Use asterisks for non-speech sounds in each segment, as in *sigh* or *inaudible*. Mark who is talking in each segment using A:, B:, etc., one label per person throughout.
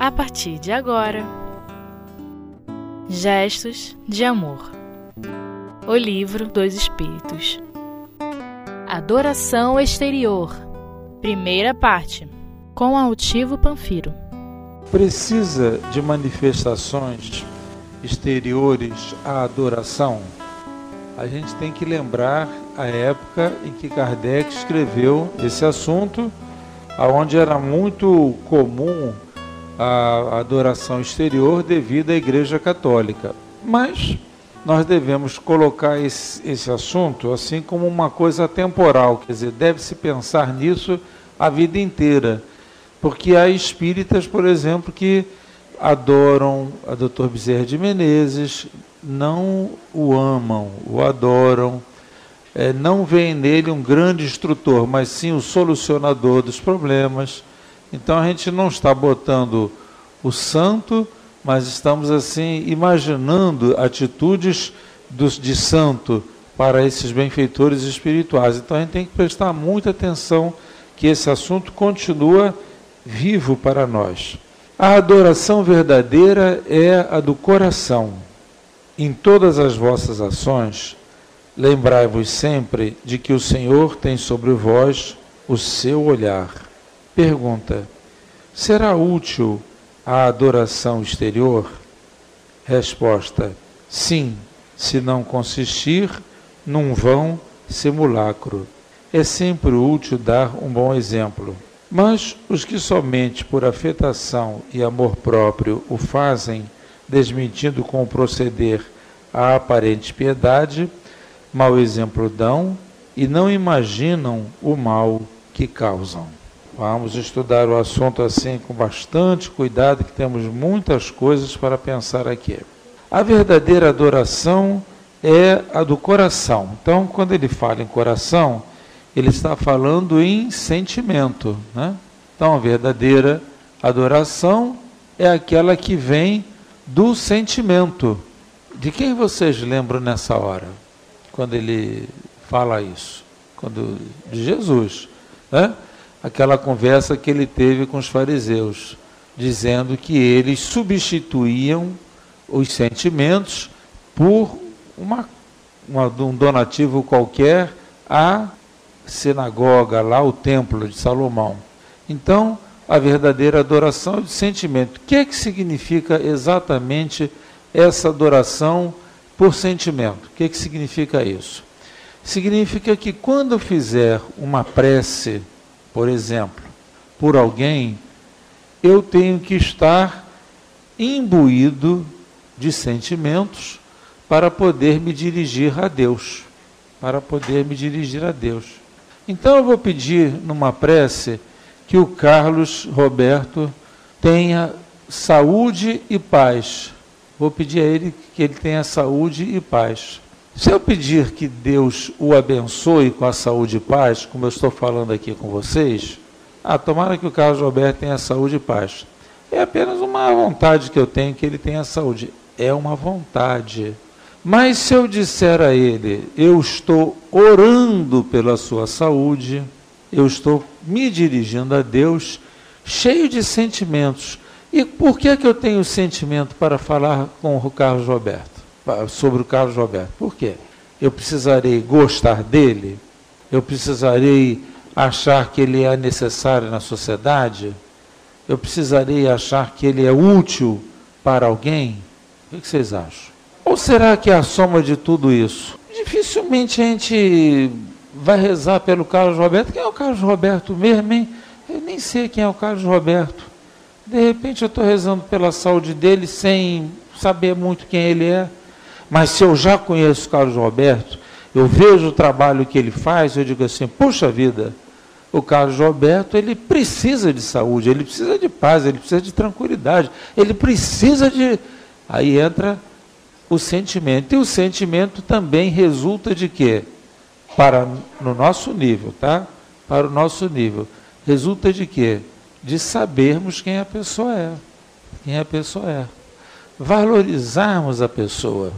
A: a partir de agora. Gestos de Amor. O Livro dos Espíritos. Adoração Exterior. Primeira parte. Com Altivo Panfiro.
B: Precisa de manifestações exteriores à adoração? A gente tem que lembrar a época em que Kardec escreveu esse assunto, aonde era muito comum a adoração exterior devido à Igreja Católica. Mas nós devemos colocar esse, esse assunto assim como uma coisa temporal, quer dizer, deve-se pensar nisso a vida inteira. Porque há espíritas, por exemplo, que adoram a Dr. Bezerra de Menezes, não o amam, o adoram, é, não veem nele um grande instrutor, mas sim o solucionador dos problemas. Então a gente não está botando o santo, mas estamos assim imaginando atitudes dos, de santo para esses benfeitores espirituais. Então a gente tem que prestar muita atenção que esse assunto continua vivo para nós. A adoração verdadeira é a do coração. Em todas as vossas ações, lembrai-vos sempre de que o Senhor tem sobre vós o seu olhar. Pergunta: será útil a adoração exterior? Resposta: sim, se não consistir num vão simulacro. É sempre útil dar um bom exemplo. Mas os que somente por afetação e amor próprio o fazem, desmentindo com o proceder a aparente piedade, mau exemplo dão e não imaginam o mal que causam. Vamos estudar o assunto assim com bastante cuidado, que temos muitas coisas para pensar aqui. A verdadeira adoração é a do coração. Então, quando ele fala em coração, ele está falando em sentimento. Né? Então, a verdadeira adoração é aquela que vem do sentimento. De quem vocês lembram nessa hora, quando ele fala isso? Quando, de Jesus. Né? Aquela conversa que ele teve com os fariseus, dizendo que eles substituíam os sentimentos por uma, uma, um donativo qualquer à sinagoga, lá o templo de Salomão. Então, a verdadeira adoração é de sentimento. O que é que significa exatamente essa adoração por sentimento? O que é que significa isso? Significa que quando eu fizer uma prece por exemplo, por alguém, eu tenho que estar imbuído de sentimentos para poder me dirigir a Deus, para poder me dirigir a Deus. Então eu vou pedir numa prece que o Carlos Roberto tenha saúde e paz. Vou pedir a ele que ele tenha saúde e paz. Se eu pedir que Deus o abençoe com a saúde e paz, como eu estou falando aqui com vocês, ah, tomara que o Carlos Roberto tenha saúde e paz. É apenas uma vontade que eu tenho que ele tenha saúde. É uma vontade. Mas se eu disser a ele, eu estou orando pela sua saúde, eu estou me dirigindo a Deus, cheio de sentimentos. E por que, é que eu tenho sentimento para falar com o Carlos Roberto? Sobre o Carlos Roberto. Por quê? Eu precisarei gostar dele? Eu precisarei achar que ele é necessário na sociedade? Eu precisarei achar que ele é útil para alguém? O que vocês acham? Ou será que é a soma de tudo isso? Dificilmente a gente vai rezar pelo Carlos Roberto. Quem é o Carlos Roberto mesmo, hein? Eu nem sei quem é o Carlos Roberto. De repente eu estou rezando pela saúde dele sem saber muito quem ele é. Mas se eu já conheço o Carlos Roberto, eu vejo o trabalho que ele faz, eu digo assim, puxa vida, o Carlos Roberto, ele precisa de saúde, ele precisa de paz, ele precisa de tranquilidade, ele precisa de... Aí entra o sentimento. E o sentimento também resulta de quê? Para, no nosso nível, tá? Para o nosso nível. Resulta de quê? De sabermos quem a pessoa é. Quem a pessoa é. Valorizarmos a pessoa.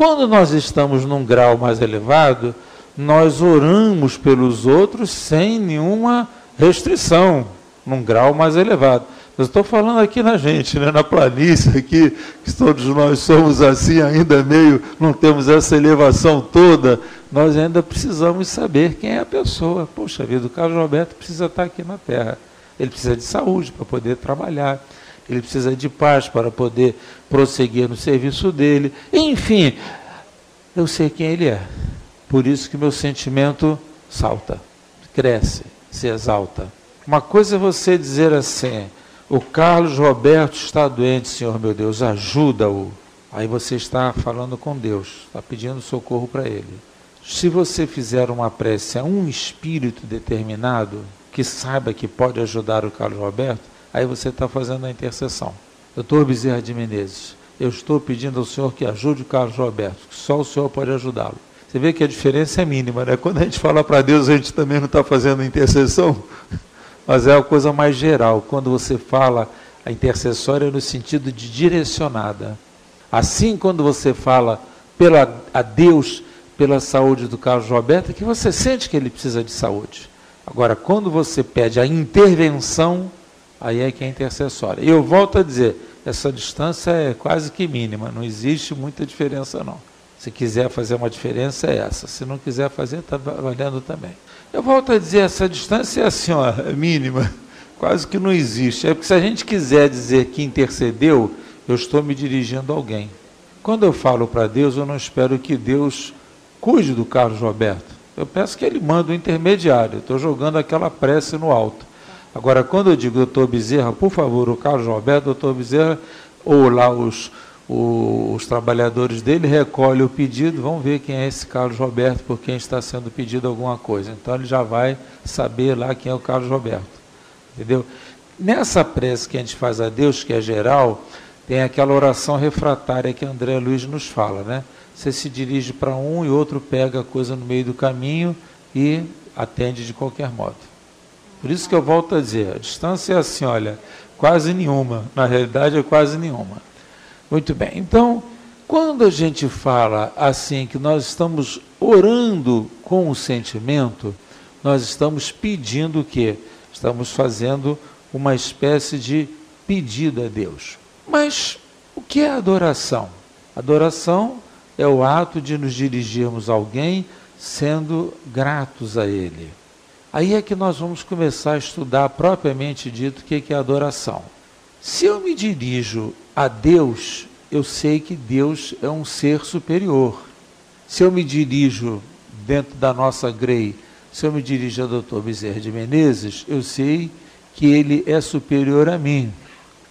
B: Quando nós estamos num grau mais elevado, nós oramos pelos outros sem nenhuma restrição, num grau mais elevado. Eu estou falando aqui na gente, né? na planície aqui, que todos nós somos assim, ainda meio, não temos essa elevação toda, nós ainda precisamos saber quem é a pessoa. Poxa vida, o Carlos Roberto precisa estar aqui na Terra. Ele precisa de saúde para poder trabalhar. Ele precisa de paz para poder prosseguir no serviço dele. Enfim, eu sei quem ele é. Por isso que meu sentimento salta, cresce, se exalta. Uma coisa é você dizer assim, o Carlos Roberto está doente, Senhor meu Deus, ajuda-o. Aí você está falando com Deus, está pedindo socorro para ele. Se você fizer uma prece a um espírito determinado, que saiba que pode ajudar o Carlos Roberto, aí você está fazendo a intercessão. Doutor Bezerra de Menezes, eu estou pedindo ao Senhor que ajude o Carlos Roberto, que só o Senhor pode ajudá-lo. Você vê que a diferença é mínima, né? Quando a gente fala para Deus, a gente também não está fazendo intercessão *laughs* mas é uma coisa mais geral. Quando você fala a intercessória é no sentido de direcionada. Assim, quando você fala pela, a Deus pela saúde do Carlos Roberto, é que você sente que ele precisa de saúde. Agora, quando você pede a intervenção, aí é que é intercessória. E eu volto a dizer, essa distância é quase que mínima, não existe muita diferença não. Se quiser fazer uma diferença é essa, se não quiser fazer, está valendo também. Eu volto a dizer, essa distância é assim, ó, é mínima, *laughs* quase que não existe. É porque se a gente quiser dizer que intercedeu, eu estou me dirigindo a alguém. Quando eu falo para Deus, eu não espero que Deus cuide do Carlos Roberto. Eu peço que ele mande um intermediário. Estou jogando aquela prece no alto. Agora, quando eu digo doutor Bezerra, por favor, o Carlos Roberto, doutor Bezerra, ou lá os os trabalhadores dele recolhem o pedido, vão ver quem é esse Carlos Roberto, por quem está sendo pedido alguma coisa. Então ele já vai saber lá quem é o Carlos Roberto. Entendeu? Nessa prece que a gente faz a Deus, que é geral, tem aquela oração refratária que André Luiz nos fala, né? Você se dirige para um e outro pega a coisa no meio do caminho e atende de qualquer modo. Por isso que eu volto a dizer, a distância é assim, olha, quase nenhuma. Na realidade é quase nenhuma. Muito bem. Então, quando a gente fala assim que nós estamos orando com o sentimento, nós estamos pedindo o quê? Estamos fazendo uma espécie de pedido a Deus. Mas o que é adoração? Adoração é o ato de nos dirigirmos a alguém sendo gratos a Ele. Aí é que nós vamos começar a estudar propriamente dito o que é adoração. Se eu me dirijo a Deus, eu sei que Deus é um ser superior. Se eu me dirijo dentro da nossa grei, se eu me dirijo ao doutor Bezerra de Menezes, eu sei que ele é superior a mim.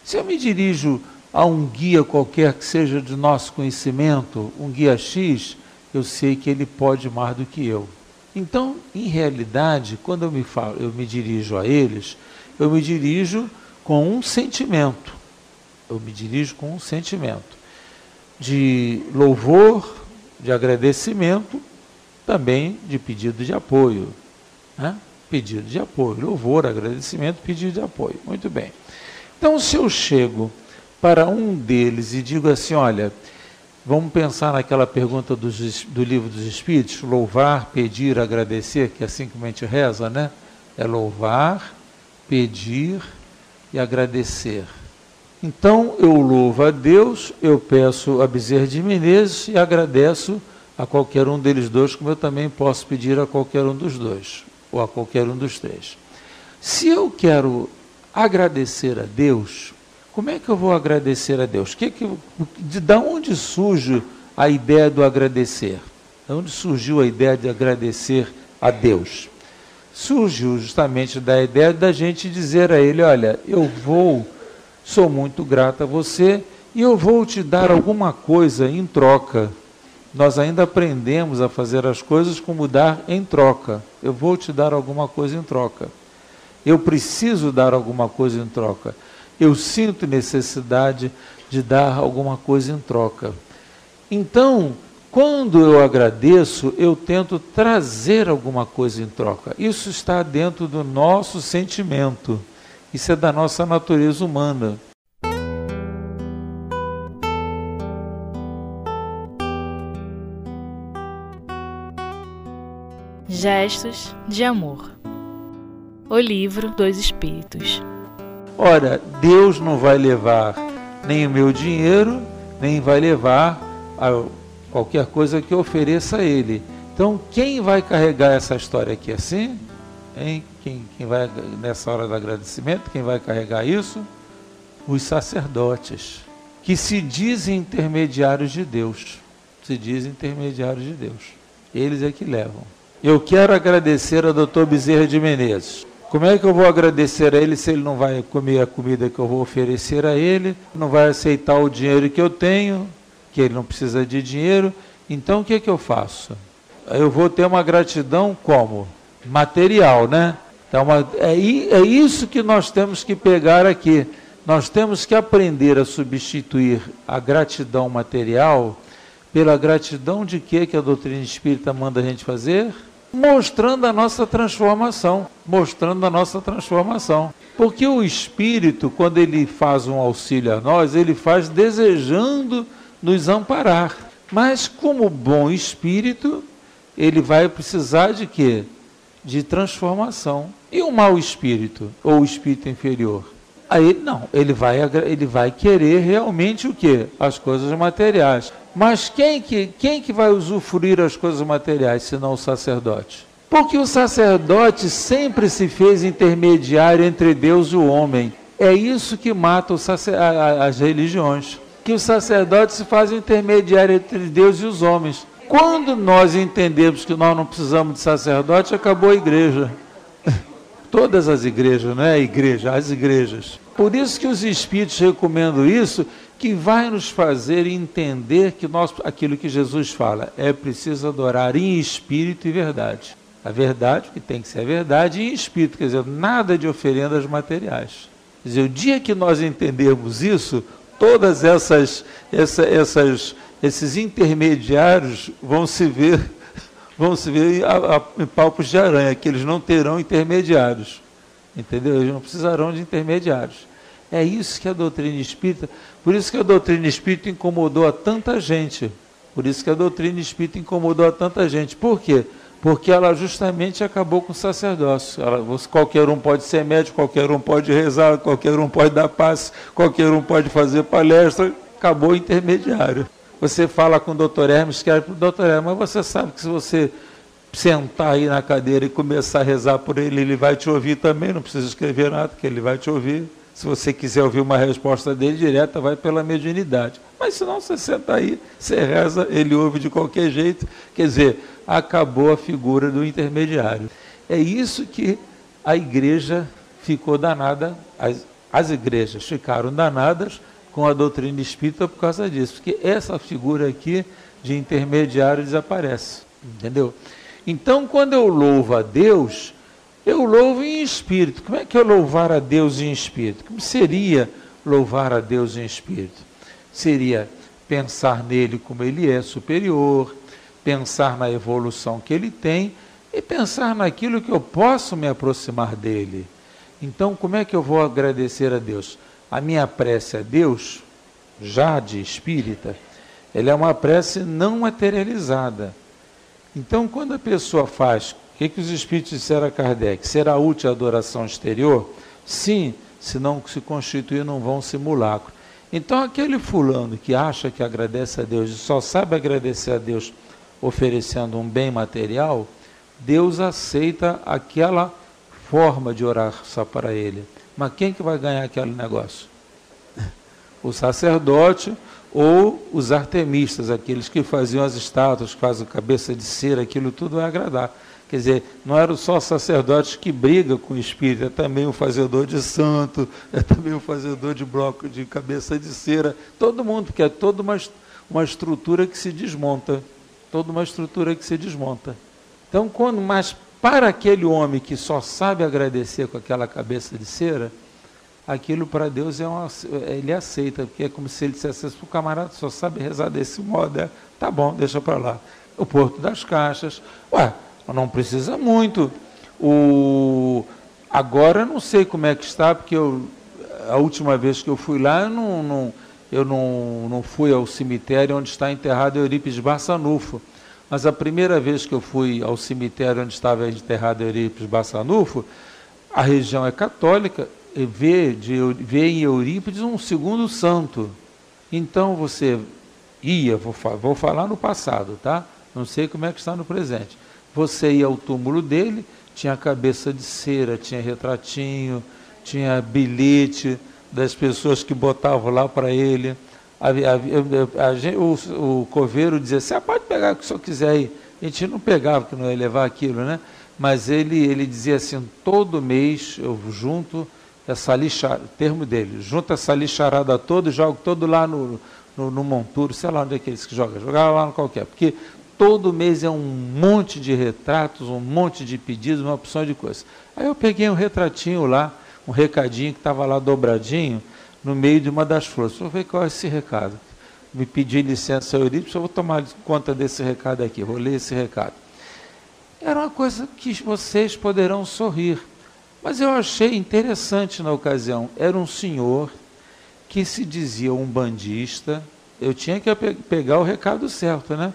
B: Se eu me dirijo a um guia qualquer que seja de nosso conhecimento, um guia X, eu sei que ele pode mais do que eu. Então, em realidade, quando eu me, falo, eu me dirijo a eles, eu me dirijo com um sentimento. Eu me dirijo com um sentimento de louvor, de agradecimento, também de pedido de apoio. Né? Pedido de apoio, louvor, agradecimento, pedido de apoio. Muito bem. Então, se eu chego para um deles e digo assim: olha, vamos pensar naquela pergunta do, livro dos Espíritos: louvar, pedir, agradecer, que é assim que a gente reza, né? É louvar, pedir e agradecer. Então eu louvo a Deus, eu peço a Bezerra de Menezes e agradeço a qualquer um deles dois, como eu também posso pedir a qualquer um dos dois, ou a qualquer um dos três. Se eu quero agradecer a Deus, como é que eu vou agradecer a Deus? Que que, de, de onde surge a ideia do agradecer? De onde surgiu a ideia de agradecer a Deus? Surgiu justamente da ideia da gente dizer a Ele: olha, eu vou, sou muito grato a você e eu vou te dar alguma coisa em troca. Nós ainda aprendemos a fazer as coisas como dar em troca. Eu vou te dar alguma coisa em troca. Eu preciso dar alguma coisa em troca. Eu sinto necessidade de dar alguma coisa em troca. Então, quando eu agradeço, eu tento trazer alguma coisa em troca. Isso está dentro do nosso sentimento. Isso é da nossa natureza humana.
A: Gestos de Amor O Livro dos Espíritos
B: Ora, Deus não vai levar nem o meu dinheiro, nem vai levar qualquer coisa que eu ofereça a Ele. Então, quem vai carregar essa história aqui assim? Hein? Quem, quem vai, nessa hora do agradecimento, quem vai carregar isso? Os sacerdotes, que se dizem intermediários de Deus. Se dizem intermediários de Deus. Eles é que levam. Eu quero agradecer ao doutor Bezerra de Menezes. Como é que eu vou agradecer a ele se ele não vai comer a comida que eu vou oferecer a ele, não vai aceitar o dinheiro que eu tenho, que ele não precisa de dinheiro? Então o que, é que eu faço? Eu vou ter uma gratidão como? Material, né? Então, é, é isso que nós temos que pegar aqui. Nós temos que aprender a substituir a gratidão material pela gratidão de quê que a doutrina espírita manda a gente fazer? Mostrando a nossa transformação, mostrando a nossa transformação. Porque o espírito, quando ele faz um auxílio a nós, ele faz desejando nos amparar. Mas como bom espírito, ele vai precisar de quê? De transformação. E o mau espírito, ou o espírito inferior? Aí não, ele vai, ele vai querer realmente o quê? As coisas materiais. Mas quem que, quem que vai usufruir as coisas materiais, senão o sacerdote? Porque o sacerdote sempre se fez intermediário entre Deus e o homem. É isso que mata as religiões. Que o sacerdote se faz intermediário entre Deus e os homens. Quando nós entendemos que nós não precisamos de sacerdote, acabou a igreja. *laughs* Todas as igrejas, não é a igreja, as igrejas. Por isso que os espíritos recomendam isso, que vai nos fazer entender que nós, aquilo que Jesus fala, é preciso adorar em espírito e verdade. A verdade, que tem que ser a verdade, e em espírito, quer dizer, nada de oferendas materiais. Quer dizer, o dia que nós entendermos isso, todas essas, essa, essas, esses intermediários vão se ver, vão se ver em palpos de aranha, que eles não terão intermediários. Entendeu? Eles não precisarão de intermediários. É isso que a doutrina espírita, por isso que a doutrina espírita incomodou a tanta gente. Por isso que a doutrina espírita incomodou a tanta gente. Por quê? Porque ela justamente acabou com o sacerdócio. Ela, qualquer um pode ser médico, qualquer um pode rezar, qualquer um pode dar passe, qualquer um pode fazer palestra. Acabou o intermediário. Você fala com o doutor Hermes, quer para o doutor Hermes, mas você sabe que se você sentar aí na cadeira e começar a rezar por ele, ele vai te ouvir também, não precisa escrever nada, que ele vai te ouvir. Se você quiser ouvir uma resposta dele direta, vai pela mediunidade. Mas se não, você senta aí, você reza, ele ouve de qualquer jeito. Quer dizer, acabou a figura do intermediário. É isso que a igreja ficou danada, as, as igrejas ficaram danadas com a doutrina espírita por causa disso, porque essa figura aqui de intermediário desaparece. Entendeu? Então, quando eu louvo a Deus, eu louvo em espírito. Como é que é louvar a Deus em espírito? Como seria louvar a Deus em espírito? Seria pensar nele como ele é superior, pensar na evolução que ele tem e pensar naquilo que eu posso me aproximar dele. Então, como é que eu vou agradecer a Deus? A minha prece a Deus, já de espírita, ela é uma prece não materializada. Então, quando a pessoa faz que, que os espíritos disseram a Kardec? Será útil a adoração exterior? Sim, se não se constituir num vão simulacro. Então, aquele fulano que acha que agradece a Deus e só sabe agradecer a Deus oferecendo um bem material, Deus aceita aquela forma de orar só para ele. Mas quem que vai ganhar aquele negócio? *laughs* O sacerdote ou os artemistas, aqueles que faziam as estátuas, que fazem cabeça de cera, aquilo tudo vai agradar. Quer dizer, não era só o sacerdote que briga com o espírito, é também o fazedor de santo, *laughs* é também o fazedor de bloco de cabeça de cera, todo mundo, porque é toda uma, uma estrutura que se desmonta, toda uma estrutura que se desmonta. Então, quando, mas para aquele homem que só sabe agradecer com aquela cabeça de cera, aquilo para Deus é uma, ele aceita, porque é como se ele dissesse, o camarada só sabe rezar desse modo, é, tá bom, deixa para lá. O Porto das Caixas, ué, não precisa muito. O, agora não sei como é que está, porque eu, a última vez que eu fui lá, eu não, não, eu não, não fui ao cemitério onde está enterrado Eurípides Bassanufo. Mas a primeira vez que eu fui ao cemitério onde estava enterrado Eurípides Bassanufo, a região é católica, vê, de, vê em Eurípides um segundo santo. Então você ia, vou, vou falar no passado, tá? Não sei como é que está no presente. Você ia ao túmulo dele, tinha cabeça de cera, tinha retratinho, tinha bilhete das pessoas que botavam lá para ele. A, a, a, o, o coveiro dizia assim, ah, pode pegar o que o senhor quiser aí. A gente não pegava, que não ia levar aquilo, né? Mas ele, ele dizia assim, todo mês eu junto essa lixarada, termo dele, junto essa lixarada toda e jogo todo lá no, no, no monturo, sei lá onde é que eles jogam, jogava lá no qualquer, porque todo mês é um monte de retratos, um monte de pedidos, uma opção de coisas. Aí eu peguei um retratinho lá, um recadinho que estava lá dobradinho, no meio de uma das flores. Vou ver qual é esse recado. Me pedi licença Eurípides, eu vou tomar conta desse recado aqui, vou ler esse recado. Era uma coisa que vocês poderão sorrir, mas eu achei interessante na ocasião. Era um senhor que se dizia um bandista, eu tinha que pegar o recado certo, né?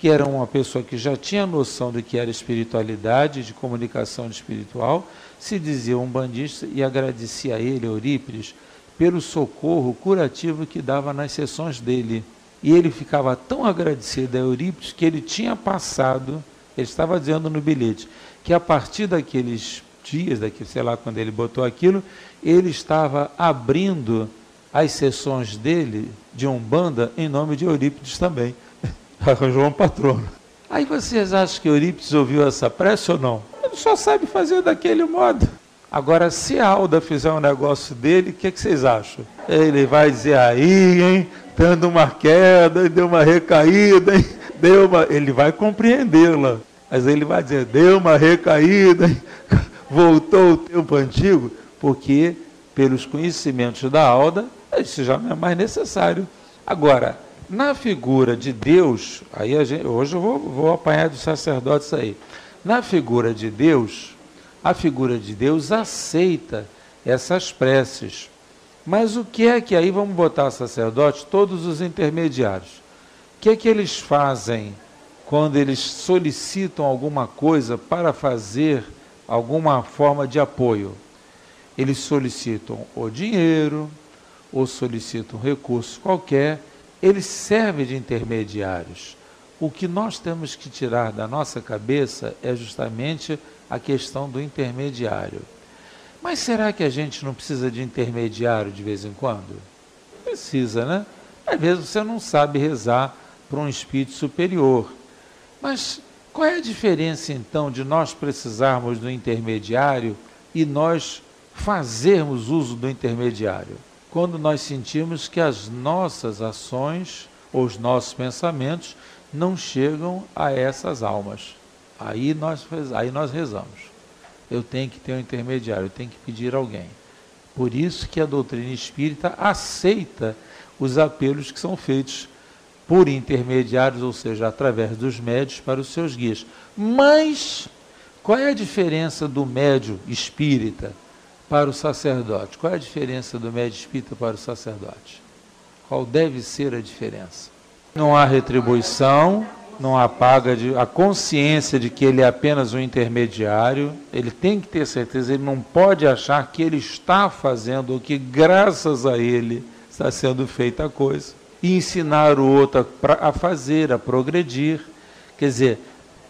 B: Que era uma pessoa que já tinha noção do que era espiritualidade, de comunicação espiritual, se dizia um bandista e agradecia a ele, Eurípides, pelo socorro curativo que dava nas sessões dele. E ele ficava tão agradecido a Eurípides que ele tinha passado, ele estava dizendo no bilhete, que a partir daqueles dias, daqui, sei lá quando ele botou aquilo, ele estava abrindo as sessões dele de Umbanda em nome de Eurípides também arranjou um patrono. Aí vocês acham que Eurípides ouviu essa prece ou não? Ele só sabe fazer daquele modo. Agora, se a Alda fizer um negócio dele, o que, que, vocês acham? Ele vai dizer aí, hein? Tendo uma queda, deu uma recaída, hein? Deu uma... Ele vai compreendê-la. Mas ele vai dizer, deu uma recaída, hein? voltou o tempo antigo, porque pelos conhecimentos da Alda, isso já não é mais necessário. Agora, na figura de Deus, aí gente, hoje eu vou, vou apanhar dos sacerdotes aí. Na figura de Deus, a figura de Deus aceita essas preces. Mas o que é que aí vamos botar sacerdotes, todos os intermediários? O que é que eles fazem quando eles solicitam alguma coisa para fazer alguma forma de apoio? Eles solicitam o dinheiro, ou solicitam um recurso qualquer eles servem de intermediários. O que nós temos que tirar da nossa cabeça é justamente a questão do intermediário. Mas será que a gente não precisa de intermediário de vez em quando? Precisa, né? Às vezes você não sabe rezar para um espírito superior. Mas qual é a diferença então de nós precisarmos do intermediário e nós fazermos uso do intermediário? Quando nós sentimos que as nossas ações ou os nossos pensamentos não chegam a essas almas. Aí nós, aí nós rezamos. Eu tenho que ter um intermediário, eu tenho que pedir alguém. Por isso que a doutrina espírita aceita os apelos que são feitos por intermediários, ou seja, através dos médios para os seus guias. Mas qual é a diferença do médio espírita para o sacerdote. Qual é a diferença do médio espírita para o sacerdote? Qual deve ser a diferença? Não há retribuição, não há paga de a consciência de que ele é apenas um intermediário, ele tem que ter certeza, ele não pode achar que ele está fazendo o que graças a ele está sendo feita a coisa e ensinar o outro a, a fazer, a progredir. Quer dizer,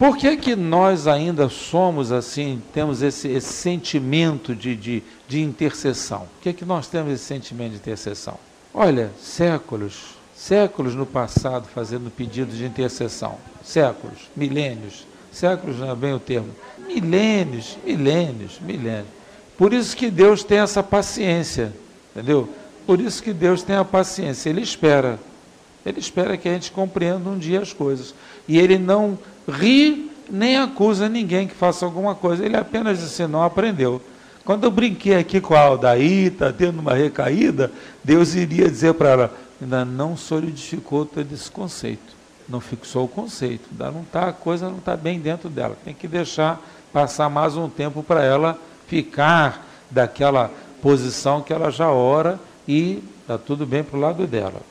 B: por que, que nós ainda somos assim, temos esse, esse sentimento de, de, de intercessão? Por que, que nós temos esse sentimento de intercessão? Olha, séculos, séculos no passado fazendo pedido de intercessão. Séculos, milênios, séculos não é bem o termo. Milênios, milênios, milênios. Por isso que Deus tem essa paciência, entendeu? Por isso que Deus tem a paciência, Ele espera. Ele espera que a gente compreenda um dia as coisas. E Ele não ri nem acusa ninguém que faça alguma coisa. Ele apenas diz assim, não aprendeu. Quando eu brinquei aqui com a Aldaí, está tendo uma recaída, Deus iria dizer para ela, ainda não solidificou todo esse conceito. Não fixou o conceito. Ainda não tá, a coisa não está bem dentro dela. Tem que deixar passar mais um tempo para ela ficar daquela posição que ela já ora e está tudo bem para o lado dela.